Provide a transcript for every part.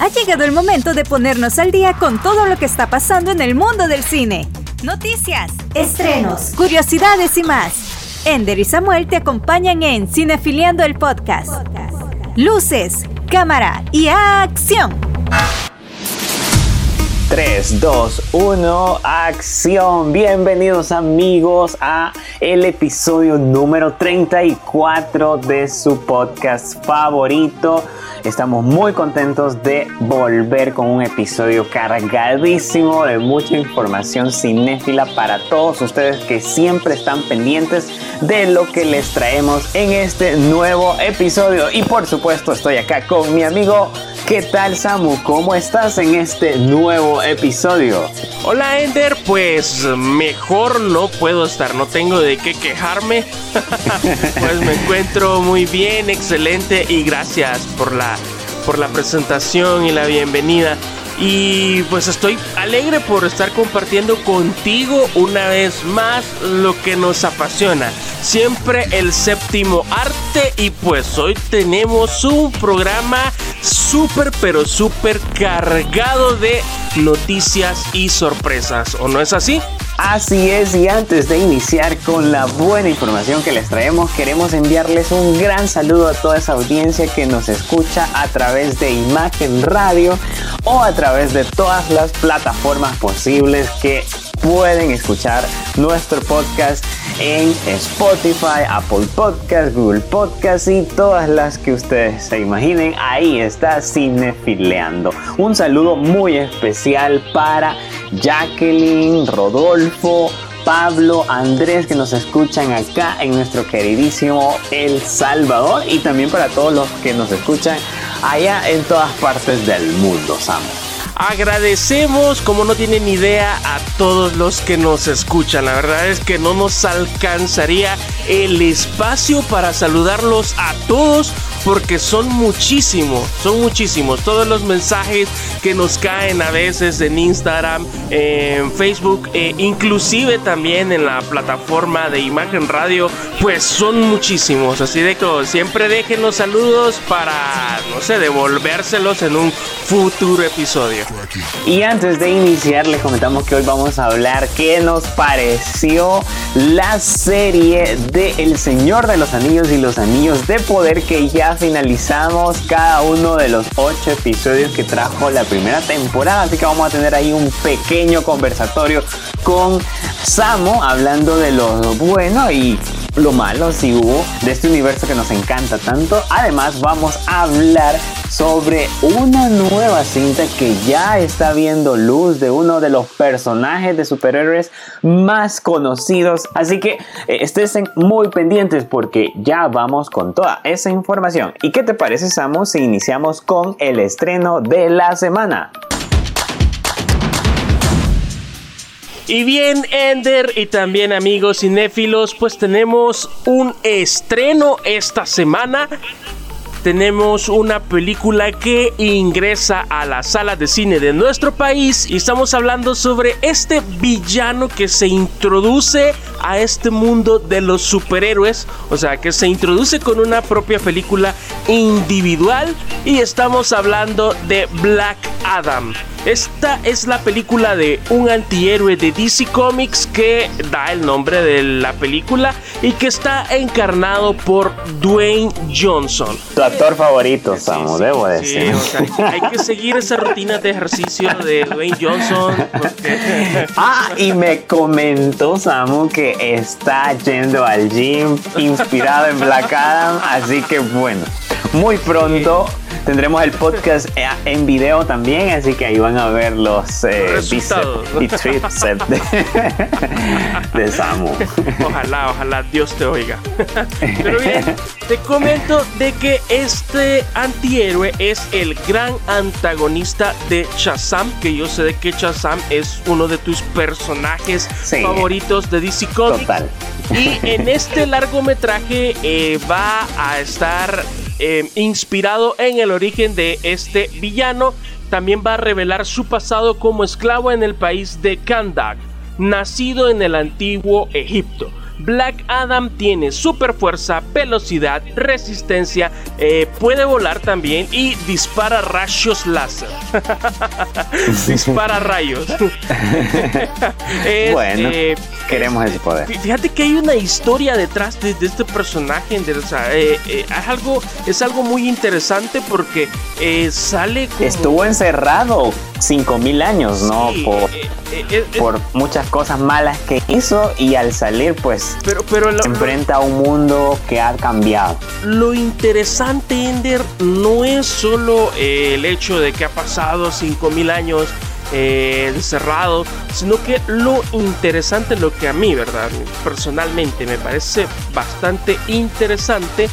Ha llegado el momento de ponernos al día con todo lo que está pasando en el mundo del cine. Noticias, estrenos, curiosidades y más. Ender y Samuel te acompañan en Cinefiliando el podcast. Luces, cámara y acción. 3, 2, 1, acción. Bienvenidos amigos a el episodio número 34 de su podcast favorito. Estamos muy contentos de volver con un episodio cargadísimo de mucha información cinéfila para todos ustedes que siempre están pendientes de lo que les traemos en este nuevo episodio. Y por supuesto estoy acá con mi amigo ¿Qué tal Samu? ¿Cómo estás en este nuevo episodio? Hola Ender, pues mejor no puedo estar, no tengo de qué quejarme. pues me encuentro muy bien, excelente y gracias por la por la presentación y la bienvenida. Y pues estoy alegre por estar compartiendo contigo una vez más lo que nos apasiona. Siempre el séptimo arte y pues hoy tenemos un programa súper pero súper cargado de noticias y sorpresas. ¿O no es así? Así es, y antes de iniciar con la buena información que les traemos, queremos enviarles un gran saludo a toda esa audiencia que nos escucha a través de Imagen Radio o a través de todas las plataformas posibles que pueden escuchar nuestro podcast en Spotify, Apple Podcast, Google Podcast y todas las que ustedes se imaginen. Ahí está Cinefileando. Un saludo muy especial para Jacqueline, Rodolfo, Pablo, Andrés que nos escuchan acá en nuestro queridísimo El Salvador y también para todos los que nos escuchan allá en todas partes del mundo, Sam. Agradecemos, como no tienen idea, a todos los que nos escuchan. La verdad es que no nos alcanzaría el espacio para saludarlos a todos porque son muchísimos, son muchísimos. Todos los mensajes que nos caen a veces en Instagram, en Facebook, e inclusive también en la plataforma de Imagen Radio, pues son muchísimos. Así de que siempre dejen los saludos para, no sé, devolvérselos en un futuro episodio. Y antes de iniciar, les comentamos que hoy vamos a hablar qué nos pareció la serie de El Señor de los Anillos y los Anillos de Poder que ya finalizamos cada uno de los ocho episodios que trajo la primera temporada. Así que vamos a tener ahí un pequeño conversatorio con Samo hablando de lo bueno y lo malo si hubo de este universo que nos encanta tanto. Además vamos a hablar sobre una nueva cinta que ya está viendo luz de uno de los personajes de superhéroes más conocidos. Así que eh, estén muy pendientes porque ya vamos con toda esa información. ¿Y qué te parece, Samu, si iniciamos con el estreno de la semana? Y bien, Ender y también amigos cinéfilos, pues tenemos un estreno esta semana tenemos una película que ingresa a la sala de cine de nuestro país y estamos hablando sobre este villano que se introduce a este mundo de los superhéroes, o sea, que se introduce con una propia película individual y estamos hablando de Black Adam. Esta es la película de un antihéroe de DC Comics que da el nombre de la película y que está encarnado por Dwayne Johnson. Tu actor favorito, Samu, debo decir. hay que seguir esa rutina de ejercicio de Dwayne Johnson. ah, y me comentó Samu que está yendo al gym inspirado en Black Adam, así que bueno, muy pronto tendremos el podcast en video también, así que ahí van a ver los eh, y triceps de, Samu. Ojalá, ojalá Dios te oiga. Pero bien, te comento de que este antihéroe es el gran antagonista de Shazam, que yo sé de que Shazam es uno de tus personajes favoritos de DC Comics. Total. Y en este largometraje eh, va a estar eh, inspirado en el origen de este villano. También va a revelar su pasado como esclavo en el país de Kandak, nacido en el antiguo Egipto. Black Adam tiene super fuerza, velocidad, resistencia, eh, puede volar también y dispara rayos láser. dispara rayos. bueno, eh, queremos ese poder. Fíjate que hay una historia detrás de, este personaje. Eh, es, algo, es algo muy interesante porque sale Estuvo encerrado 5000 años, ¿no? por, por muchas cosas malas que hizo y al salir pues pero, pero se enfrenta a un mundo que ha cambiado. Lo interesante, Ender, no es solo eh, el hecho de que ha pasado 5000 años eh, encerrado, sino que lo interesante, lo que a mí, ¿verdad? Personalmente me parece bastante interesante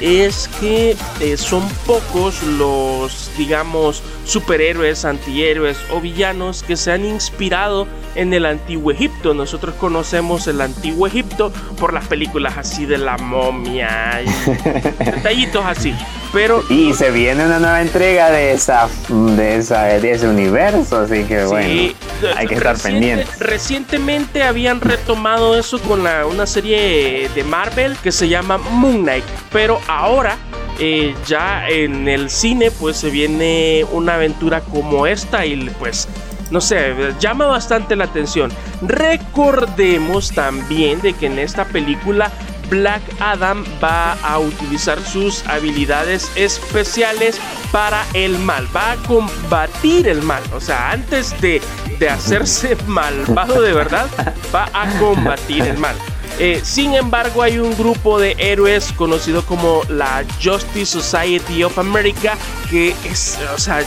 es que eh, son pocos los, digamos, superhéroes, antihéroes o villanos que se han inspirado en el antiguo Egipto. Nosotros conocemos el antiguo Egipto por las películas así de la momia y detallitos así. Pero y se viene una nueva entrega de esa de esa de ese universo, así que bueno, hay que estar pendientes. Recientemente habían retomado eso con la, una serie de Marvel que se llama Moon Knight, pero ahora eh, ya en el cine pues se viene una aventura como esta y pues no sé, llama bastante la atención. Recordemos también de que en esta película Black Adam va a utilizar sus habilidades especiales para el mal, va a combatir el mal, o sea, antes de, de hacerse malvado de verdad, va a combatir el mal. Eh, sin embargo, hay un grupo de héroes conocido como la Justice Society of America que es, o sea,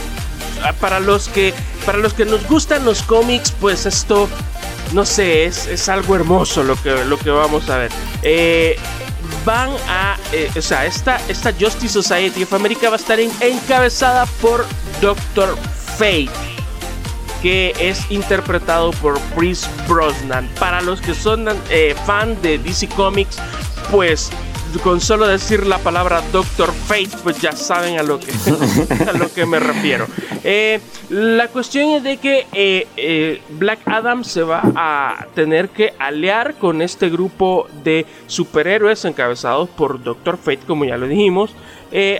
para los que, para los que nos gustan los cómics, pues esto, no sé, es, es algo hermoso lo que, lo que vamos a ver. Eh, van a, eh, o sea, esta, esta Justice Society of America va a estar encabezada por Doctor Fate que es interpretado por Chris Brosnan. Para los que son eh, fan de DC Comics, pues con solo decir la palabra Doctor Fate, pues ya saben a lo que, a lo que me refiero. Eh, la cuestión es de que eh, Black Adam se va a tener que aliar con este grupo de superhéroes encabezados por Doctor Fate, como ya lo dijimos.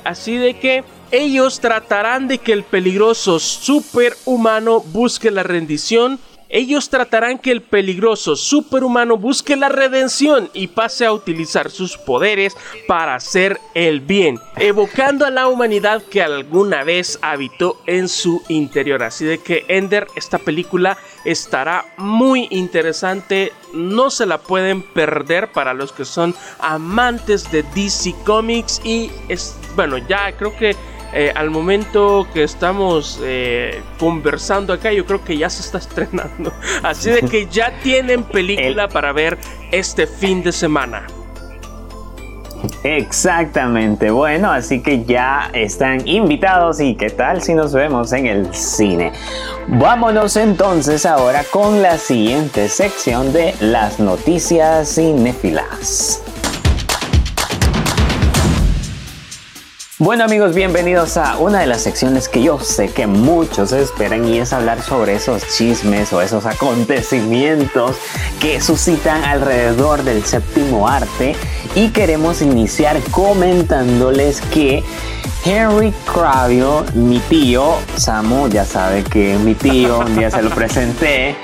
así de que ellos tratarán de que el peligroso superhumano busque la rendición. Ellos tratarán que el peligroso superhumano busque la redención y pase a utilizar sus poderes para hacer el bien, evocando a la humanidad que alguna vez habitó en su interior. Así de que Ender, esta película estará muy interesante, no se la pueden perder para los que son amantes de DC Comics y es, bueno, ya creo que eh, al momento que estamos eh, conversando acá, yo creo que ya se está estrenando. Así de que ya tienen película para ver este fin de semana. Exactamente, bueno, así que ya están invitados y qué tal si nos vemos en el cine. Vámonos entonces ahora con la siguiente sección de las noticias cinéfilas. Bueno amigos, bienvenidos a una de las secciones que yo sé que muchos esperan y es hablar sobre esos chismes o esos acontecimientos que suscitan alrededor del séptimo arte. Y queremos iniciar comentándoles que Henry Cavill, mi tío, Samu, ya sabe que mi tío, un día se lo presenté.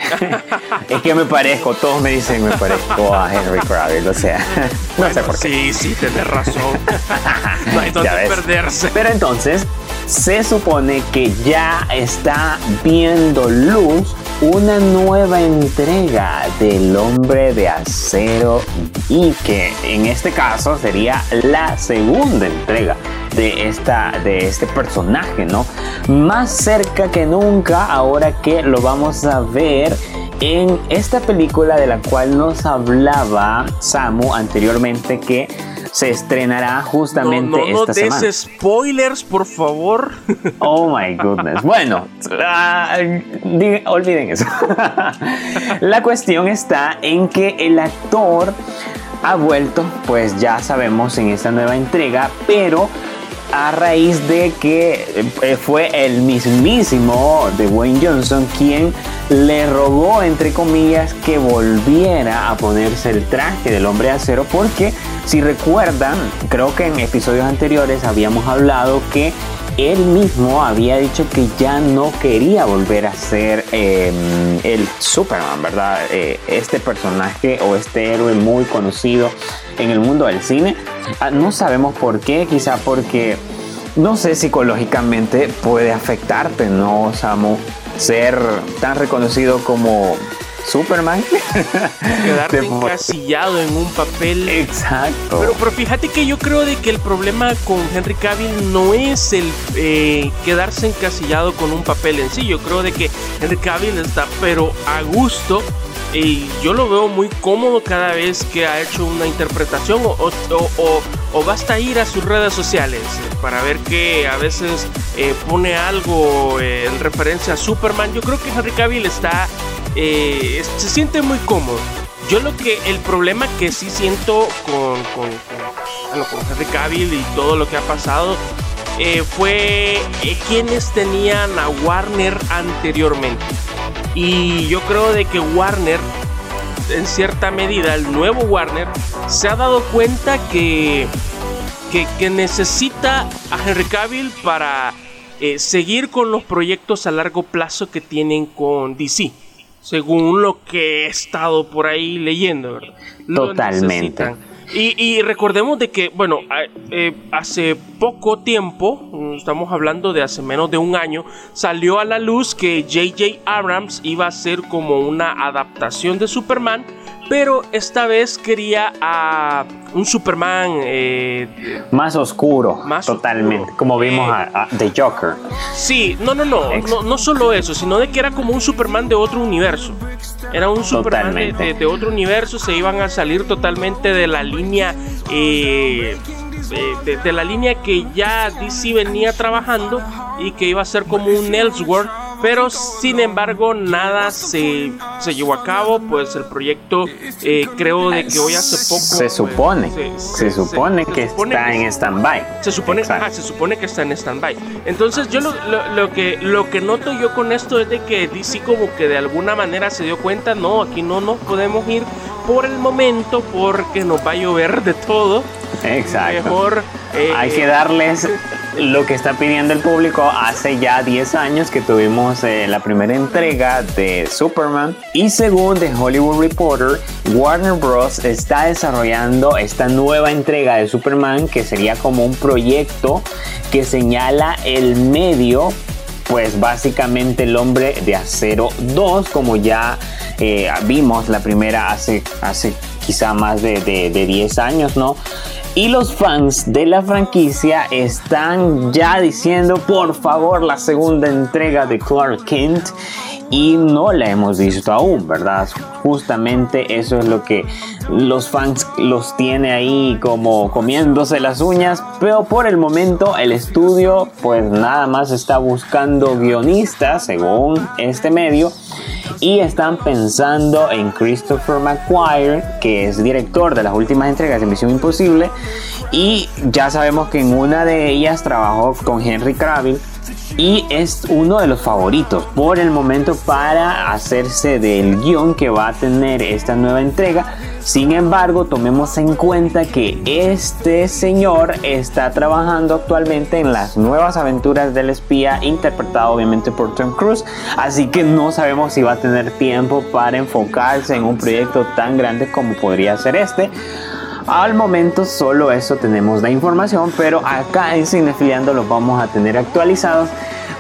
es que me parezco, todos me dicen me parezco a Henry Cavill, o sea, no sé por qué. Sí, sí, tienes razón. no hay donde perderse. Pero entonces, se supone que ya está viendo luz una nueva entrega del hombre de acero y que en este caso sería la segunda entrega de, esta, de este personaje, ¿no? Más cerca que nunca ahora que lo vamos a ver en esta película de la cual nos hablaba Samu anteriormente que se estrenará justamente no, no, esta no des spoilers, por favor. Oh my goodness. Bueno, ah, olviden eso. La cuestión está en que el actor ha vuelto, pues ya sabemos en esta nueva entrega, pero a raíz de que eh, fue el mismísimo de Wayne Johnson quien le rogó, entre comillas, que volviera a ponerse el traje del hombre de acero porque si recuerdan, creo que en episodios anteriores habíamos hablado que él mismo había dicho que ya no quería volver a ser em, el Superman, ¿verdad? Eh, este personaje o este héroe muy conocido en el mundo del cine. Ah, no sabemos por qué, quizá porque, no sé, psicológicamente puede afectarte, ¿no, Samu? Ser tan reconocido como Superman. Quedarte encasillado en un papel. Exacto. Pero, pero fíjate que yo creo de que el problema con Henry Cavill no es el eh, quedarse encasillado con un papel en sí. Yo creo de que Henry Cavill está pero a gusto y yo lo veo muy cómodo cada vez que ha hecho una interpretación o, o, o, basta ir a sus redes sociales para ver que a veces eh, pone algo eh, en referencia a Superman. Yo creo que Henry Cavill está eh, se siente muy cómodo. Yo lo que, el problema que sí siento con, con, con, Henry Cavill y todo lo que ha pasado eh, fue eh, quienes tenían a Warner anteriormente. Y yo creo de que Warner, en cierta medida, el nuevo Warner, se ha dado cuenta que, que, que necesita a Henry Cavill para seguir con los proyectos a largo plazo que tienen con DC según lo que he estado por ahí leyendo, ¿verdad? Totalmente. Y, recordemos de que, bueno, eh, hace poco tiempo, estamos hablando de hace menos de un año, salió a la luz que JJ Abrams iba a ser como una adaptación de Superman pero esta vez quería a un Superman eh, más oscuro, más totalmente, como vimos eh, a, The Joker. Sí, no, no, no, no, solo eso, sino de que era como un Superman de otro universo. Era un Superman de, otro universo, se iban a salir totalmente de la línea. Eh, de, la línea que ya DC venía trabajando y que iba a ser como un Elseworld pero sin embargo nada se, se llevó a cabo, pues el proyecto eh, creo de que hoy hace poco... Se pues, supone, se, supone que está en stand-by. Se supone, se supone que está en stand-by. Entonces yo lo, lo, que, lo que noto yo con esto es de que DC como que de alguna manera se dio cuenta, no, aquí no nos podemos ir por el momento porque nos va a llover de todo. Exacto. Mejor... Eh, Hay que darles lo que está pidiendo el público hace ya 10 años que tuvimos eh, la primera entrega de Superman y según The Hollywood Reporter, Warner Bros. está desarrollando esta nueva entrega de Superman que sería como un proyecto que señala el medio pues básicamente el hombre de acero 2 como ya eh, vimos la primera hace, hace quizá más de, de, de 10 años, ¿no? Y los fans de la franquicia están ya diciendo por favor la segunda entrega de Clark Kent y no la hemos visto aún, ¿verdad? Justamente eso es lo que los fans los tiene ahí como comiéndose las uñas, pero por el momento el estudio pues nada más está buscando guionistas según este medio y están pensando en Christopher McQuire, que es director de las últimas entregas de Misión Imposible, y ya sabemos que en una de ellas trabajó con Henry Cavill y es uno de los favoritos por el momento para hacerse del guion que va a tener esta nueva entrega. Sin embargo, tomemos en cuenta que este señor está trabajando actualmente en las nuevas aventuras del espía, interpretado obviamente por Tom Cruise, así que no sabemos si va a tener tiempo para enfocarse en un proyecto tan grande como podría ser este. Al momento solo eso tenemos la información, pero acá en Cinefiliando los vamos a tener actualizados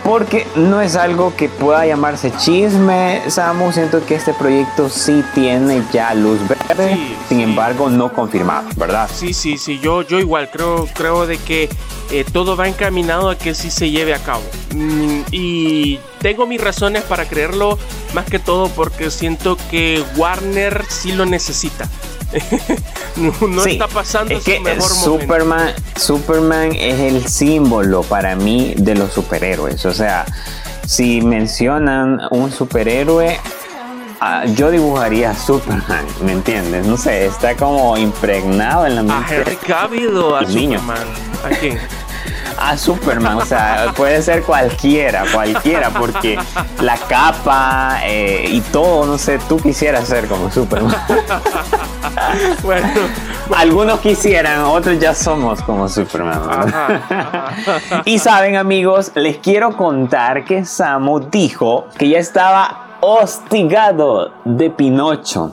porque no es algo que pueda llamarse chisme, Samu. Siento que este proyecto sí tiene ya luz verde, sin embargo no confirmado, ¿verdad? Sí, sí, sí, yo, yo igual creo, creo de que eh, todo va encaminado a que sí se lleve a cabo. Mm, y tengo mis razones para creerlo, más que todo porque siento que Warner sí lo necesita. no, está pasando es que Superman, Superman es el símbolo para mí de los superhéroes. O sea, si mencionan un superhéroe, ah, yo dibujaría a Superman, ¿me entiendes? No sé, está como impregnado en la mente. ¿A Henry Cavill o a Superman? ¿A quién? a Superman. O sea, puede ser cualquiera, cualquiera, porque la capa eh, y todo, no sé, tú quisieras ser como Superman. bueno, algunos quisieran, otros ya somos como Superman. y saben, amigos, les quiero contar que Samu dijo que ya estaba hostigado de Pinocho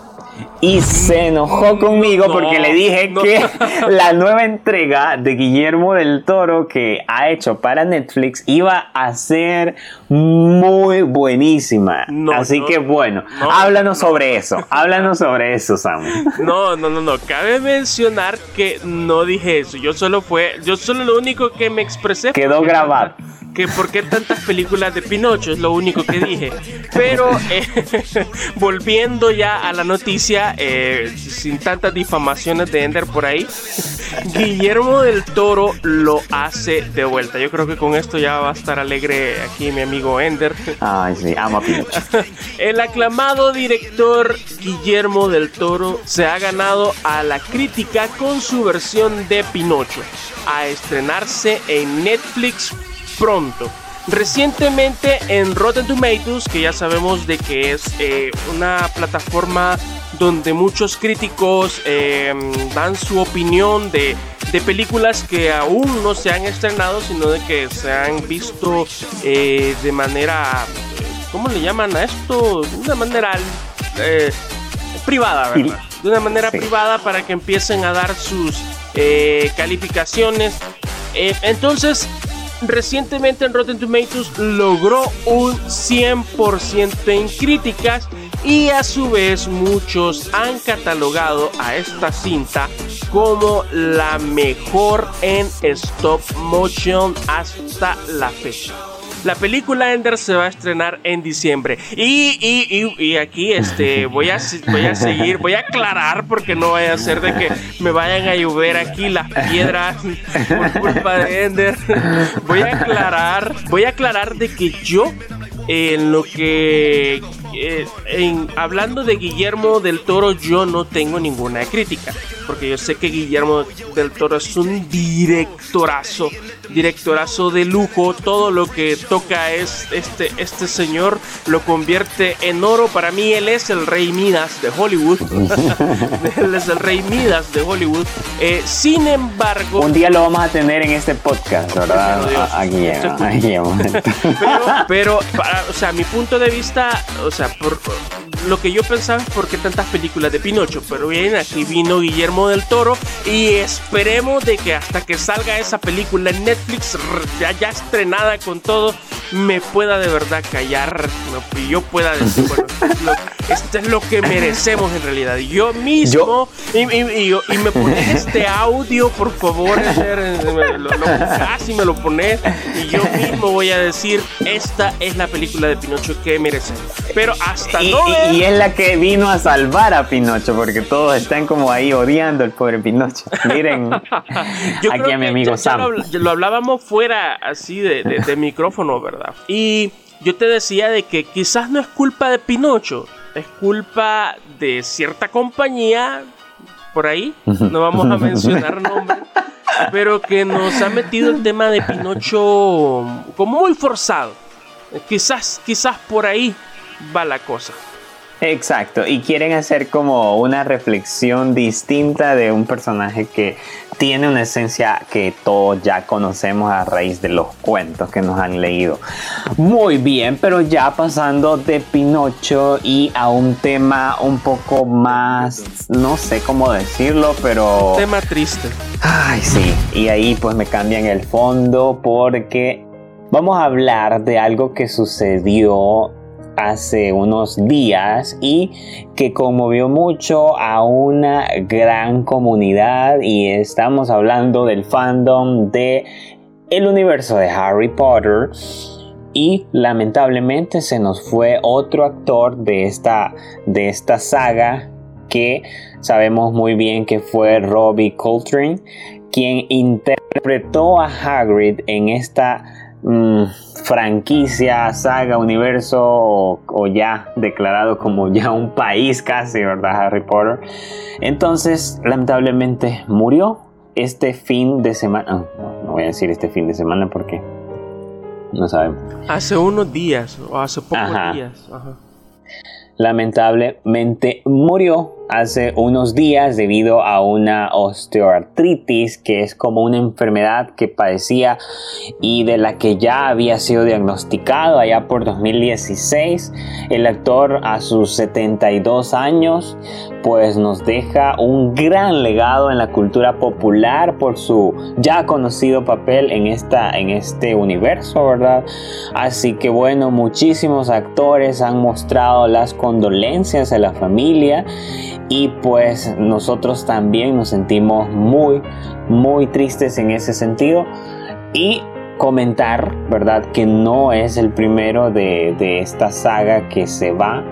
y se enojó conmigo porque le dije que la nueva entrega de Guillermo del Toro que ha hecho para Netflix iba a ser muy buenísima. Así que bueno, háblanos sobre eso, háblanos sobre eso, Sam. No, no, no, no, cabe mencionar que no dije eso, yo solo fue, yo solo lo único que me expresé quedó grabado que por qué tantas películas de Pinocho, es lo único que dije. Pero eh, volviendo ya a la noticia, eh, sin tantas difamaciones de Ender por ahí, Guillermo del Toro lo hace de vuelta. Yo creo que con esto ya va a estar alegre aquí mi amigo Ender. Ay, sí, amo a Pinocho. El aclamado director Guillermo del Toro se ha ganado a la crítica con su versión de Pinocho, a estrenarse en Netflix pronto. Recientemente en Rotten Tomatoes, que ya sabemos de que es eh, una plataforma donde muchos críticos em, dan su opinión de, películas que aún no se han estrenado, sino de que se han visto eh, de manera, ¿cómo le llaman a esto? De una manera eh, privada, ¿verdad? De una manera privada para que empiecen a dar sus calificaciones. entonces, recientemente en Rotten Tomatoes logró un 100% en críticas y a su vez muchos han catalogado a esta cinta como la mejor en stop motion hasta la fecha. La película Ender se va a estrenar en diciembre. Y, y, y, aquí este, voy, a, voy a seguir, voy a aclarar porque no vaya a ser de que me vayan a llover aquí las piedras por culpa de Ender. Voy a aclarar, voy a aclarar de que yo en lo que eh, en, hablando de Guillermo del Toro yo no tengo ninguna crítica porque yo sé que Guillermo del Toro es un directorazo directorazo de lujo. Todo lo que toca es este, este señor lo convierte en oro. Para mí él es el rey Midas de Hollywood. él es el rey Midas de Hollywood. Eh, sin embargo... Un día lo vamos a tener en este podcast, ¿verdad? Aquí, pero, pero o sea, mi punto de vista, o sea, por lo que yo pensaba es por qué tantas películas de Pinocho. Pero bien, aquí vino Guillermo del Toro y esperemos de que hasta que salga esa película en Netflix ya, ya estrenada con todo, me pueda de verdad callar y yo pueda decir, bueno, esto es lo que merecemos en realidad. Yo mismo, y, y, me pones este audio, por favor, lo, casi me lo pones, y yo mismo voy a decir, esta es la película de Pinocho que merecemos. Pero hasta y, no y, es la que vino a salvar a Pinocho, porque todos están como ahí odiando al pobre Pinocho. Miren, aquí a mi amigo Sam. lo, hablábamos fuera así de, de micrófono, ¿verdad? Y yo te decía de que quizás no es culpa de Pinocho, es culpa de cierta compañía por ahí, no vamos a mencionar nombres, pero que nos ha metido el tema de Pinocho como muy forzado. Quizás, quizás por ahí va la cosa. Exacto, y quieren hacer como una reflexión distinta de un personaje que tiene una esencia que todos ya conocemos a raíz de los cuentos que nos han leído. Muy bien, pero ya pasando de Pinocho y a un tema un poco más, no sé cómo decirlo, pero... Tema triste. Ay, sí, y ahí pues me cambian el fondo porque vamos a hablar de algo que sucedió hace unos días y que conmovió mucho a una gran comunidad y estamos hablando del fandom de el universo de Harry Potter y lamentablemente se nos fue otro actor de esta de esta saga que sabemos muy bien que fue Robbie Coltrane quien interpretó a Hagrid en esta Mm, franquicia, saga, universo o, ya declarado como ya un país casi, ¿verdad? Harry Potter. Entonces, lamentablemente murió este fin de semana. No, voy a decir este fin de semana porque no sabemos. Hace unos días o hace pocos días. Ajá lamentablemente murió hace unos días debido a una osteoartritis que es como una enfermedad que padecía y de la que ya había sido diagnosticado allá por 2016. El actor a sus 72 años pues nos deja un gran legado en la cultura popular por su ya conocido papel en, esta, en este universo, ¿verdad? Así que bueno, muchísimos actores han mostrado las condolencias a la familia y pues nosotros también nos sentimos muy, muy tristes en ese sentido. Y comentar, ¿verdad? Que no es el primero de, esta saga que se va.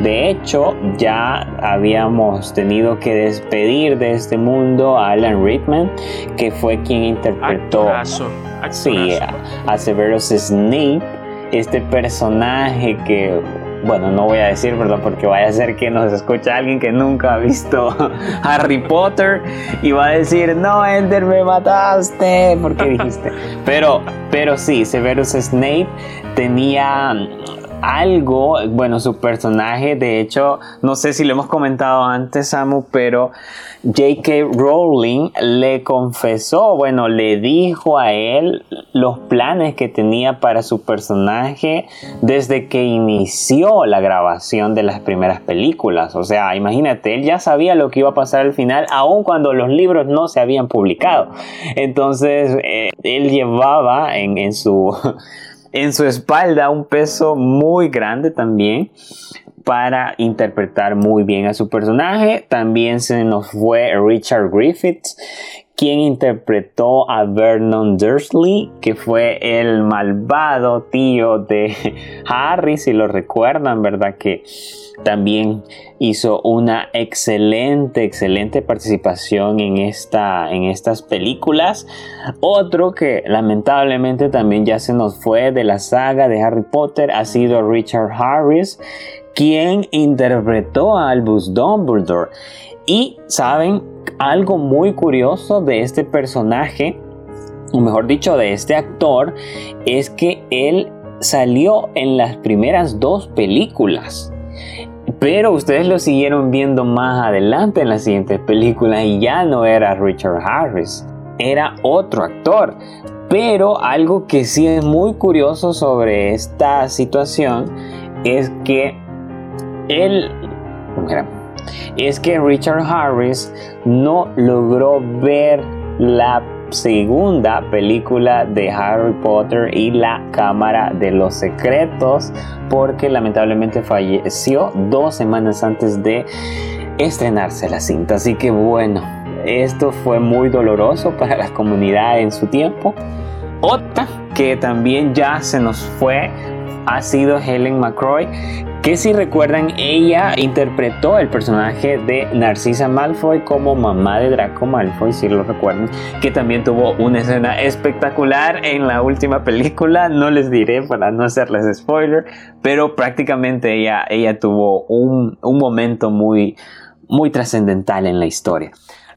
De hecho, ya habíamos tenido que despedir de este mundo a Alan Rickman, que fue quien interpretó a Severus Snape, este personaje que bueno, no voy a decir, ¿verdad? Porque vaya a ser que nos escucha alguien que nunca ha visto Harry Potter y va a decir, no, Ender, me mataste, porque dijiste. Pero, pero sí, Severus Snape tenía algo, bueno, su personaje, de hecho, no sé si lo hemos comentado antes, Samu, pero J.K. Rowling le confesó, bueno, le dijo a él los planes que tenía para su personaje desde que inició la grabación de las primeras películas. O sea, imagínate, él ya sabía lo que iba a pasar al final, aun cuando los libros no se habían publicado. Entonces, eh, él llevaba en, en su en su espalda un peso muy grande también para interpretar muy bien a su personaje. También se nos fue Richard Griffiths, quien interpretó a Vernon Dursley, que fue el malvado tío de Harry, si lo recuerdan, ¿verdad? Que también hizo una excelente, excelente participación en, esta, en estas películas. Otro que lamentablemente también ya se nos fue de la saga de Harry Potter ha sido Richard Harris, quien interpretó a Albus Dumbledore. Y saben, algo muy curioso de este personaje, o mejor dicho, de este actor, es que él salió en las primeras dos películas. Pero ustedes lo siguieron viendo más adelante en las siguientes películas y ya no era Richard Harris, era otro actor. Pero algo que sí es muy curioso sobre esta situación es que él, es que Richard Harris no logró ver la segunda película de Harry Potter y la Cámara de los Secretos porque lamentablemente falleció dos semanas antes de estrenarse la cinta. Así que bueno, esto fue muy doloroso para la comunidad en su tiempo. Otra que también ya se nos fue ha sido Helen McCroy, que si recuerdan ella interpretó el personaje de Narcisa Malfoy como mamá de Draco Malfoy, si lo recuerdan, que también tuvo una escena espectacular en la última película, no les diré para no hacerles spoiler, pero prácticamente ella, ella tuvo un, un momento muy, muy trascendental en la historia.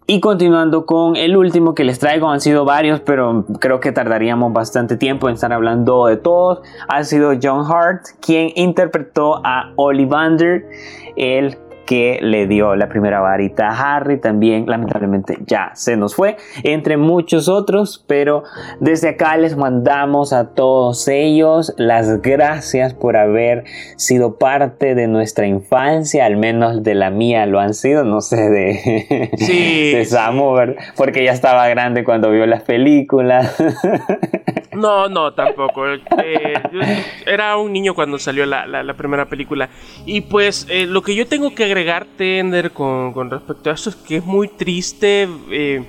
Y continuando con el último que les traigo, han sido varios, pero creo que tardaríamos bastante tiempo en estar hablando de todos. Ha sido John Hart, quien interpretó a Ollivander, el que le dio la primera varita a Harry, también lamentablemente ya se nos fue, entre muchos otros, pero desde acá les mandamos a todos ellos las gracias por haber sido parte de nuestra infancia, al menos de la mía lo han sido, no sé de, sí, de Samu, porque ya estaba grande cuando vio las películas. No, no, tampoco. Eh, era un niño cuando salió la, primera película. Y pues eh, lo que yo tengo que agregar, Tender, con, con respecto a eso es que es muy triste eh,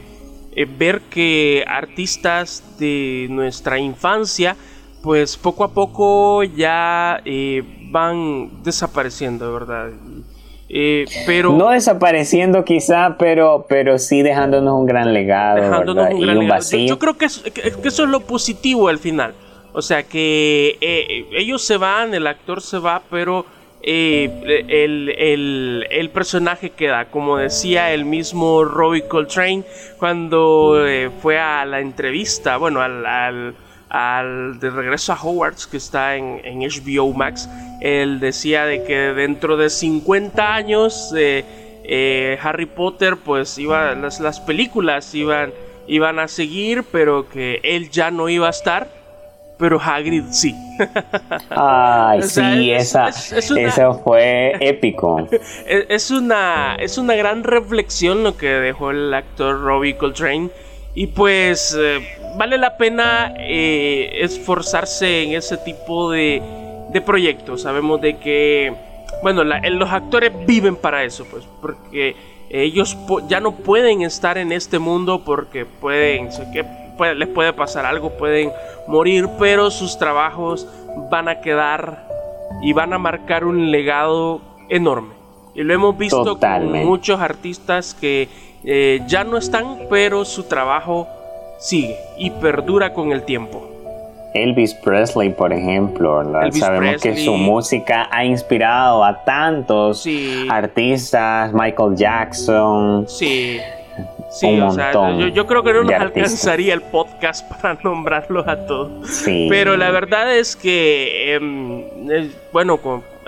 ver que artistas de nuestra infancia, pues poco a poco ya van desapareciendo, ¿verdad? Eh, pero, no desapareciendo quizá, pero, pero sí dejándonos un gran legado. Dejándonos un gran legado. Yo, creo que, eso es lo positivo al final. O sea que eh, ellos se van, el actor se va, pero eh, el, personaje queda, como decía el mismo Robbie Coltrane cuando eh, fue a la entrevista, bueno, al, al, de regreso a Hogwarts que está en, HBO Max, él decía de que dentro de 50 años eh, Harry Potter, pues iba, las, las películas iban, iban a seguir, pero que él ya no iba a estar pero Hagrid sí. Ay, sí, esa, eso fue épico. Es una, es una gran reflexión lo que dejó el actor Robbie Coltrane. Y pues eh, vale la pena eh, esforzarse en ese tipo de, de proyectos. Sabemos de que, bueno, los actores viven para eso, pues, porque ellos ya no pueden estar en este mundo porque pueden, que les puede pasar algo, pueden morir, pero sus trabajos van a quedar y van a marcar un legado enorme. Y lo hemos visto con muchos artistas que eh, ya no están, pero su trabajo sigue y perdura con el tiempo. Elvis Presley, por ejemplo, sabemos que su música ha inspirado a tantos artistas, Michael Jackson. Sí. Sí, o sea, yo, creo que no nos alcanzaría el podcast para nombrarlos a todos. Pero la verdad es que, em, bueno,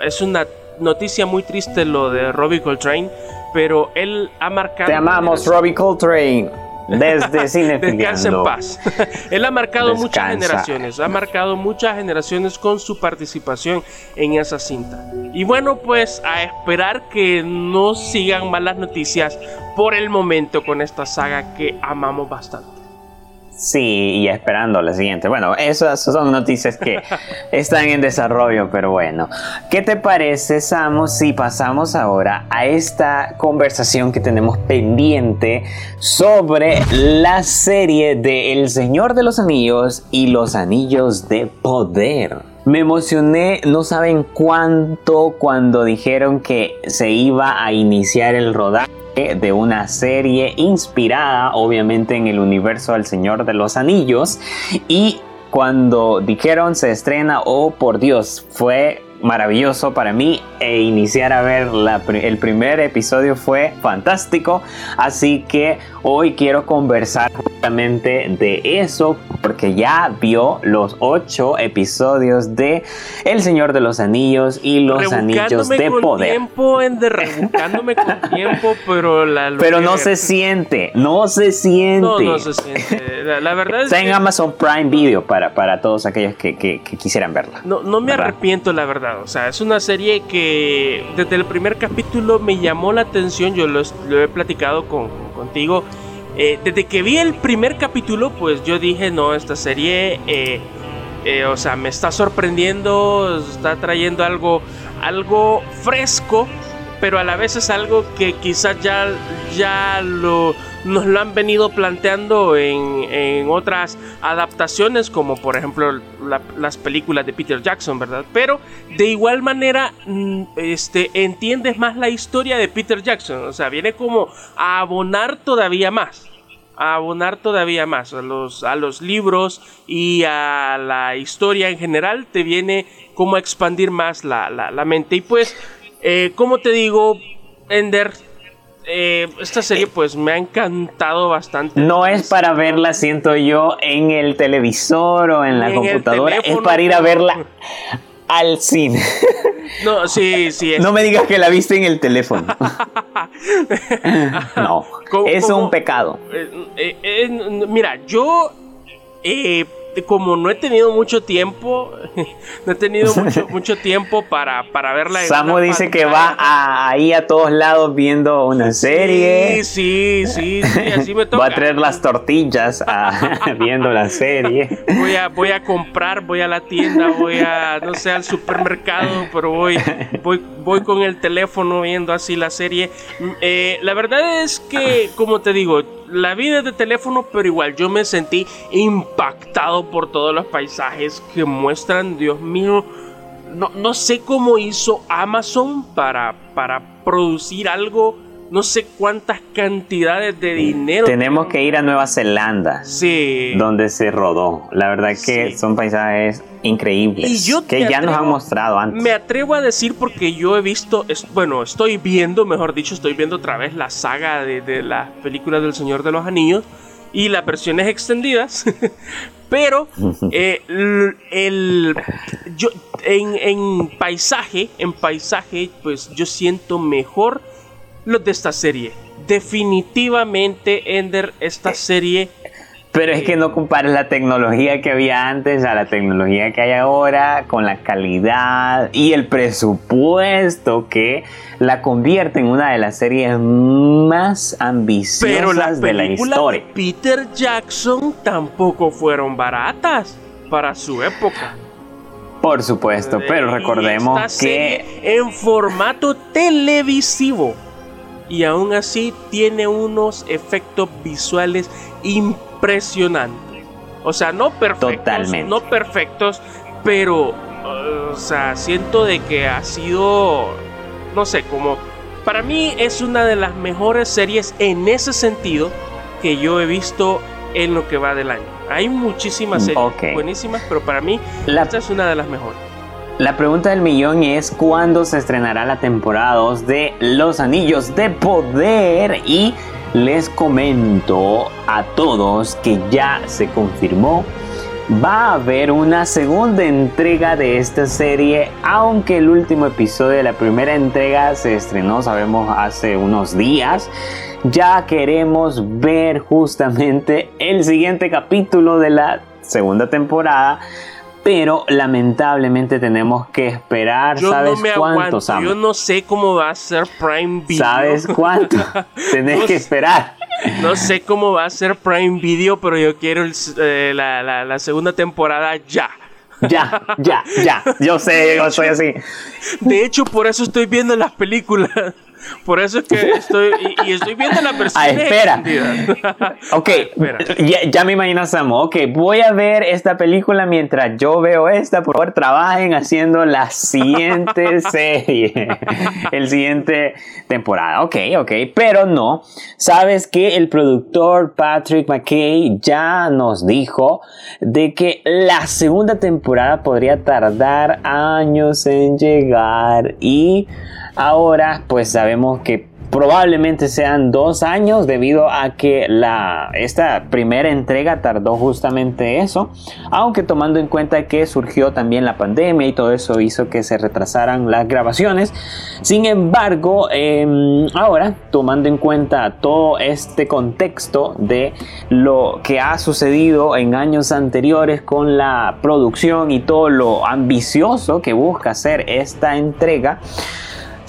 es una noticia muy triste lo de Robbie Coltrane, pero él ha marcado. Te amamos, Robbie Coltrane. Desde Descansa en paz. Él ha marcado muchas generaciones, ha marcado muchas generaciones con su participación en esa cinta. Y bueno, pues a esperar que no sigan malas noticias por el momento con esta saga que amamos bastante. Sí, y esperando la siguiente. Bueno, esas son noticias que están en desarrollo, pero bueno. ¿Qué te parece, Samu, si pasamos ahora a esta conversación que tenemos pendiente sobre la serie de El Señor de los Anillos y los Anillos de Poder? Me emocioné, no saben cuánto cuando dijeron que se iba a iniciar el rodaje de una serie inspirada obviamente en el universo del Señor de los Anillos. Y cuando dijeron se estrena, oh por Dios, fue maravilloso para mí e iniciar a ver el primer episodio fue fantástico. Así que hoy quiero conversar justamente de eso porque ya vio los ocho episodios de El Señor de los Anillos y los Anillos de con Poder. Tiempo en de con tiempo, pero la pero no se siente, no se siente. No, no se siente. La, verdad Está en Amazon Prime Video para, para todos aquellos que, que, quisieran verla. No, no me arrepiento, la verdad. O sea, es una serie que desde el primer capítulo me llamó la atención. Yo lo, he platicado con, contigo. Eh, desde que vi el primer capítulo, pues yo dije, no, esta serie, eh, eh, o sea, me está sorprendiendo, está trayendo algo, algo fresco, pero a la vez es algo que quizás ya, ya lo, nos lo han venido planteando en, otras adaptaciones, como por ejemplo las películas de Peter Jackson, ¿verdad? Pero de igual manera, mm, este, entiendes más la historia de Peter Jackson, o sea, viene como a abonar todavía más a abonar todavía más a los, a los libros y a la historia en general, te viene como a expandir más la, mente. Y pues, eh, como te digo, Ender, eh, esta serie pues me ha encantado bastante. No es para verla, siento yo, en el televisor o en la computadora, es para ir a verla al cine. No, sí, sí. No me digas que la viste en el teléfono. no, es un pecado. Eh, eh, mira, yo como no he tenido mucho tiempo, no he tenido mucho, mucho tiempo para, para verla. Samu dice que va ahí a todos lados viendo una serie. Sí, sí, sí, así me toca. Va a traer las tortillas viendo la serie. Voy a, voy a comprar, voy a la tienda, voy a, no sé, al supermercado, pero voy, voy, voy con el teléfono viendo así la serie. Mm, eh, la verdad es que, como te digo, la vida de teléfono, pero igual yo me sentí impactado por todos los paisajes que muestran, Dios mío. No, no sé cómo hizo Amazon para, para producir algo no sé cuántas cantidades de dinero. Tenemos que ir a Nueva Zelanda. Sí. Donde se rodó. La verdad que son paisajes increíbles. que ya nos han mostrado antes. Me atrevo a decir porque yo he visto, bueno, estoy viendo, mejor dicho, estoy viendo otra vez la saga de, de las películas del Señor de los Anillos y las versiones extendidas. Pero eh, el, yo, en, en, paisaje, en paisaje, pues yo siento mejor los de esta serie. Definitivamente, Ender, esta serie. Pero es que no compares la tecnología que había antes a la tecnología que hay ahora, con la calidad y el presupuesto que la convierte en una de las series más ambiciosas de la historia. De Peter Jackson tampoco fueron baratas para su época. Por supuesto, pero recordemos que en formato televisivo y aún así tiene unos efectos visuales impresionantes. O sea, no perfectos, no perfectos, pero o sea, siento de que ha sido no sé, como para mí es una de las mejores series en ese sentido que yo he visto en lo que va del año. Hay muchísimas series buenísimas, pero para mí esta es una de las mejores. La pregunta del millón es cuándo se estrenará la temporada 2 de Los Anillos de Poder y les comento a todos que ya se confirmó va a haber una segunda entrega de esta serie, aunque el último episodio de la primera entrega se estrenó, sabemos, hace unos días. Ya queremos ver justamente el siguiente capítulo de la segunda temporada pero lamentablemente tenemos que esperar. Yo ¿Sabes no me cuánto, Yo no sé cómo va a ser Prime Video. ¿Sabes cuánto? Tenés que esperar. No sé cómo va a ser Prime Video, pero yo quiero eh, la, la segunda temporada ya. Ya, ya, ya. Yo sé, yo soy así. De hecho, por eso estoy viendo las películas. Por eso es que estoy. Y, estoy viendo la persona. Ah, espera. ok, Ya, me imagino Samu. Ok, voy a ver esta película mientras yo veo esta. Por favor, trabajen haciendo la siguiente serie. el siguiente temporada. Ok, ok. Pero no. Sabes que el productor Patrick McKay ya nos dijo de que la segunda temporada podría tardar años en llegar. Y Ahora pues sabemos que probablemente sean dos años debido a que la, esta primera entrega tardó justamente eso, aunque tomando en cuenta que surgió también la pandemia y todo eso hizo que se retrasaran las grabaciones. Sin embargo, em, ahora tomando en cuenta todo este contexto de lo que ha sucedido en años anteriores con la producción y todo lo ambicioso que busca hacer esta entrega,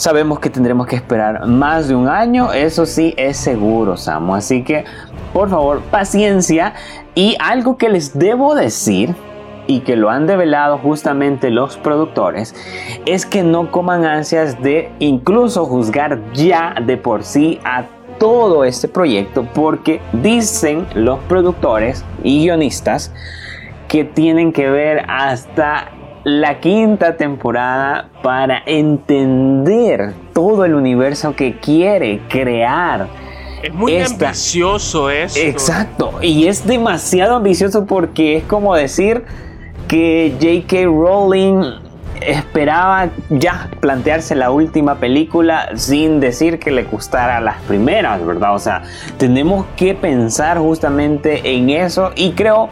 Sabemos que tendremos que esperar más de un año, eso sí es seguro, Samu. Así que, por favor, paciencia. Y algo que les debo decir y que lo han develado justamente los productores es que no coman ansias de incluso juzgar ya de por sí a todo este proyecto porque dicen los productores y guionistas que tienen que ver hasta la quinta temporada para entender todo el universo que quiere crear. Es muy ambicioso eso. Exacto, y es demasiado ambicioso porque es como decir que J.K. Rowling esperaba ya plantearse la última película sin decir que le gustara las primeras, ¿verdad? O sea, tenemos que pensar justamente en eso y creo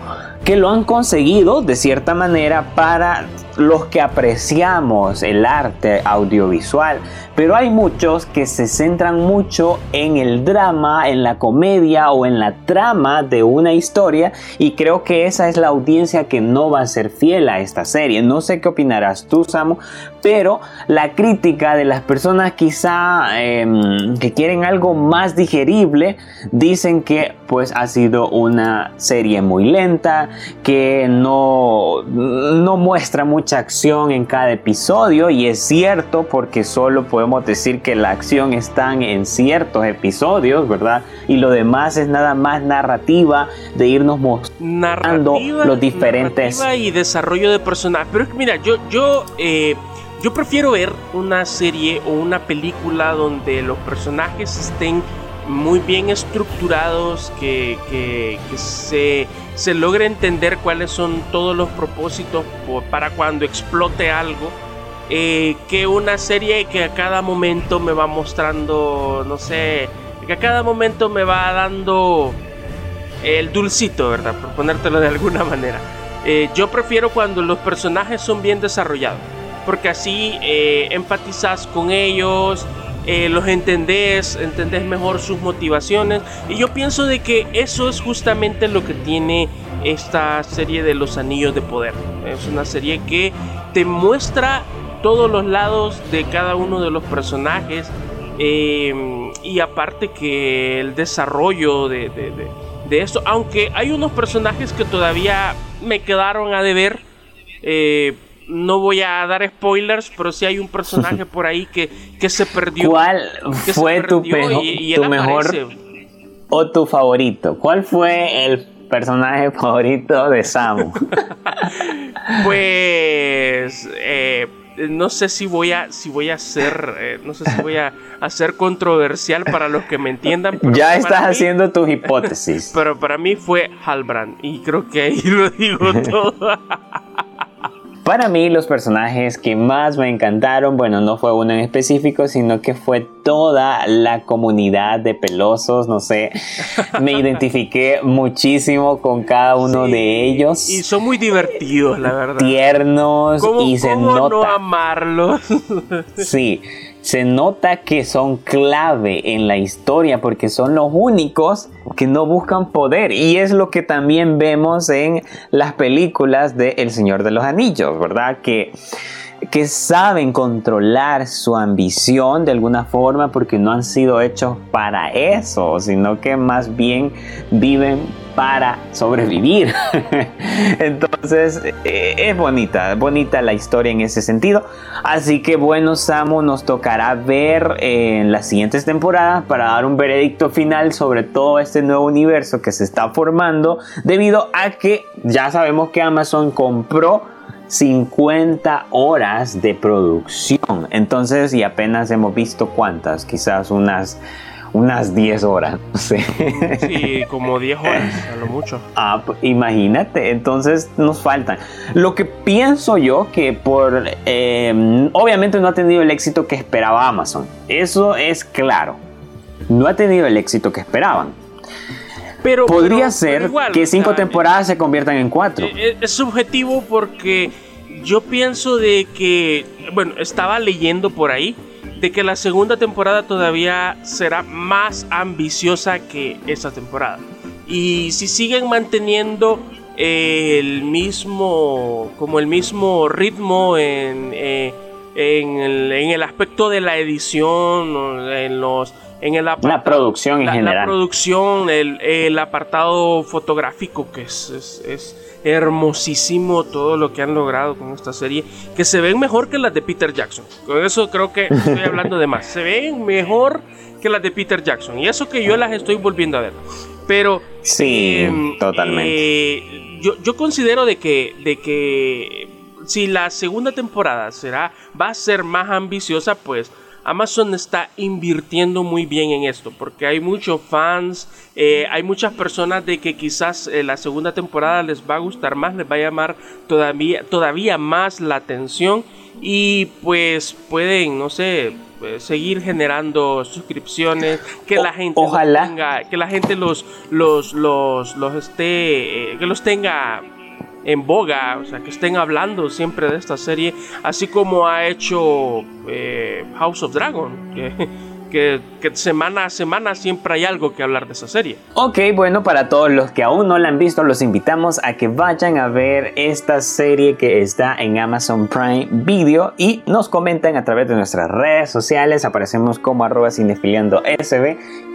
que lo han conseguido de cierta manera para los que apreciamos el arte audiovisual, pero hay muchos que se centran mucho en el drama, en la comedia o en la trama de una historia y creo que esa es la audiencia que no va a ser fiel a esta serie. No sé qué opinarás tú, Samu, pero la crítica de las personas quizá em, que quieren algo más digerible dicen que pues ha sido una serie muy lenta, que no, no muestra mucha acción en cada episodio y es cierto porque solo podemos decir que la acción está en ciertos episodios, ¿verdad? Y lo demás es nada más narrativa de irnos mostrando los diferentes... y desarrollo de personajes. Pero es que mira, yo... yo eh, yo prefiero ver una serie o una película donde los personajes estén muy bien estructurados, que, se, se, logre entender cuáles son todos los propósitos para cuando explote algo. Eh, que una serie que a cada momento me va mostrando, no sé, que a cada momento me va dando el dulcito, ¿verdad? Por ponértelo de alguna manera. Eh, yo prefiero cuando los personajes son bien desarrollados, porque así eh, empatizas con ellos, eh, los entendés, entendés mejor sus motivaciones. Y yo pienso de que eso es justamente lo que tiene esta serie de los anillos de poder. Es una serie que te muestra todos los lados de cada uno de los personajes. y aparte que el desarrollo de, de esto. Aunque hay unos personajes que todavía me quedaron a deber. Eh, no voy a dar spoilers, pero sí hay un personaje por ahí que, que se perdió. ¿Cuál fue tu, mejor o tu favorito? ¿Cuál fue el personaje favorito de Samu? pues eh, no sé si voy a si voy a ser eh, no sé si voy a hacer controversial para los que me entiendan ya estás haciendo tus hipótesis pero para mí fue Halbrand y creo que ahí lo digo todo Para mí los personajes que más me encantaron, bueno, no fue uno en específico, sino que fue toda la comunidad de pelosos, no sé, me identifiqué muchísimo con cada uno de ellos. Y son muy divertidos, la verdad. Tiernos y se ¿cómo nota. no amarlos? sí se nota que son clave en la historia porque son los únicos que no buscan poder y es lo que también vemos en las películas de El Señor de los Anillos, ¿verdad? Que que saben controlar su ambición de alguna forma porque no han sido hechos para eso, sino que más bien viven para sobrevivir. Entonces eh, es bonita, bonita la historia en ese sentido. Así que bueno, Samu, nos tocará ver en las siguientes temporadas para dar un veredicto final sobre todo este nuevo universo que se está formando debido a que ya sabemos que Amazon compró 50 horas de producción. Entonces, y apenas hemos visto cuántas, quizás unas unas 10 horas. Sí, como 10 horas, a lo mucho. Ah, imagínate, entonces nos faltan. Lo que pienso yo que por... Em, obviamente no ha tenido el éxito que esperaba Amazon. Eso es claro. No ha tenido el éxito que esperaban. Pero, Podría ser que cinco temporadas se conviertan en cuatro. Eh, eh, es subjetivo porque yo pienso de que, bueno, estaba leyendo por ahí de que la segunda temporada todavía será más ambiciosa que esta temporada. Y si siguen manteniendo el mismo, como el mismo ritmo en, eh, en, el, aspecto de la edición, en los en el la producción en general. La producción, el, apartado fotográfico que es, es, hermosísimo todo lo que han logrado con esta serie, que se ven mejor que las de Peter Jackson. Con eso creo que estoy hablando de más. Se ven mejor que las de Peter Jackson. Y eso que yo las estoy volviendo a ver. Pero... Sí, em, totalmente. Eh, yo, yo considero de que, de que si la segunda temporada será, va a ser más ambiciosa, pues Amazon está invirtiendo muy bien en esto porque hay muchos fans, eh, hay muchas personas de que quizás eh, la segunda temporada les va a gustar más, les va a llamar todavía, todavía más la atención y pues pueden, no sé, eh, seguir generando suscripciones, que la gente ojalá. que la gente los los los los esté que los tenga en boga, o sea, que estén hablando siempre de esta serie, así como ha hecho eh, House of Dragon, que, semana a semana siempre hay algo que hablar de esa serie. Ok, bueno, para todos los que aún no la han visto, los invitamos a que vayan a ver esta serie que está en Amazon Prime Video y nos comenten a través de nuestras redes sociales, aparecemos como arroba cinefiliando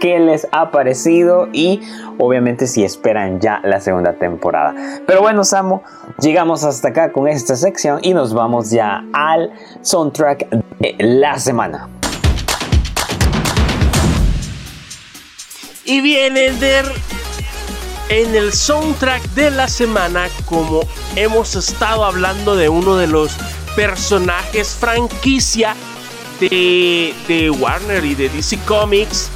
qué les ha parecido y obviamente si esperan ya la segunda temporada. Pero bueno, Samu, llegamos hasta acá con esta sección y nos vamos ya al soundtrack de la semana. Y viene Ender en el soundtrack de la semana, como hemos estado hablando de uno de los personajes franquicia de, de Warner y de DC Comics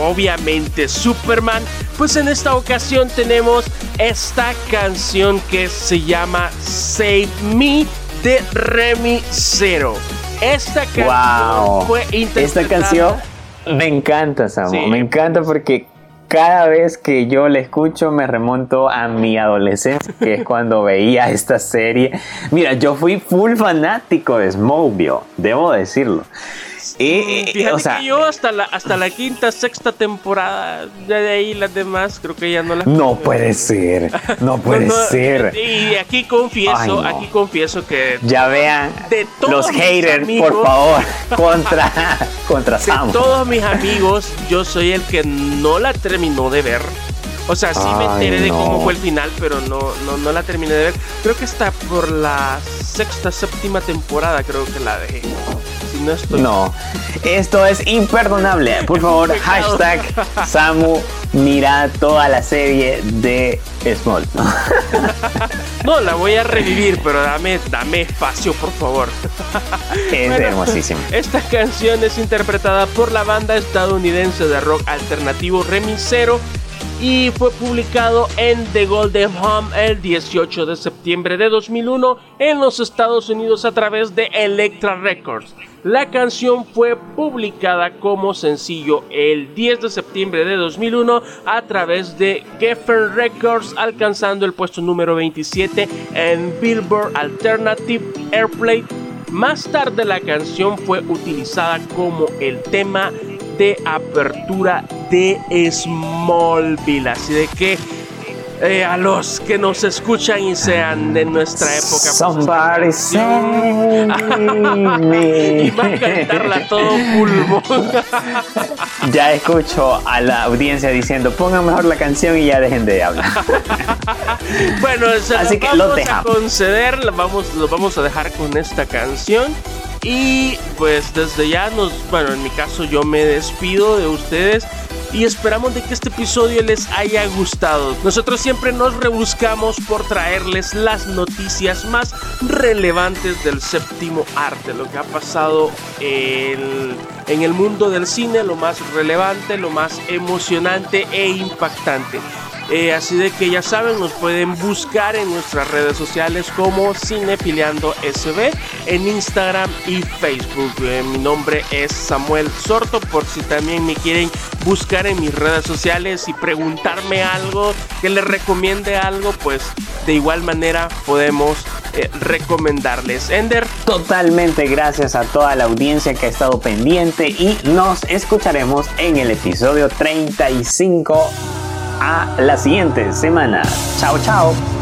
obviamente Superman, pues en esta ocasión tenemos esta canción que se llama Save Me de Remy Zero. Esta canción fue interpretada. Esta canción me encanta, Samu. Me encanta porque cada vez que yo la escucho me remonto a mi adolescencia, que es cuando veía esta serie. Mira, yo fui full fanático de Smokeville, debo decirlo. Y, o sea, que yo hasta la, hasta la quinta, sexta temporada, de ahí las demás, creo que ya no las. No puede ser, no puede ser. Y aquí confieso, aquí confieso que. Ya vean de todos los haters, por favor, contra, contra Sam. De todos mis amigos, yo soy el que no la terminó de ver. O sea, sí me enteré de cómo fue el final, pero no, no, no la terminé de ver. Creo que está por la sexta, séptima temporada, creo que la dejé. No, esto es imperdonable. Por favor, hashtag Samu mira toda la serie de Small. No, la voy a revivir, pero dame, dame espacio, por favor. Es hermosísimo. Esta canción es interpretada por la banda estadounidense de rock alternativo Remisero y fue publicado en The Golden Home el 18 de septiembre de 2001 en los Estados Unidos a través de Elektra Records. La canción fue publicada como sencillo el 10 de septiembre de 2001 a través de Geffen Records, alcanzando el puesto número 27 en Billboard Alternative Airplay. Más tarde la canción fue utilizada como el tema de apertura de Smallville, así de que eh, a los que nos escuchan y sean de nuestra época. Somebody save me. y va a cantarla todo pulmón. ya escucho a la audiencia diciendo, pongan mejor la canción y ya dejen de hablar. bueno, Así que vamos a conceder, vamos, lo vamos a dejar con esta canción. Y pues desde ya nos, bueno, en mi caso yo me despido de ustedes y esperamos de que este episodio les haya gustado. Nosotros siempre nos rebuscamos por traerles las noticias más relevantes del séptimo arte, lo que ha pasado en, en el mundo del cine, lo más relevante, lo más emocionante e impactante. Eh, así de que ya saben, nos pueden buscar en nuestras redes sociales como Cinefiliando SB en Instagram y Facebook. Eh, mi nombre es Samuel Sorto, por si también me quieren buscar en mis redes sociales y preguntarme algo, que les recomiende algo, pues de igual manera podemos eh, recomendarles. Ender. Totalmente gracias a toda la audiencia que ha estado pendiente y nos escucharemos en el episodio 35 a la siguiente semana. Chao, chao.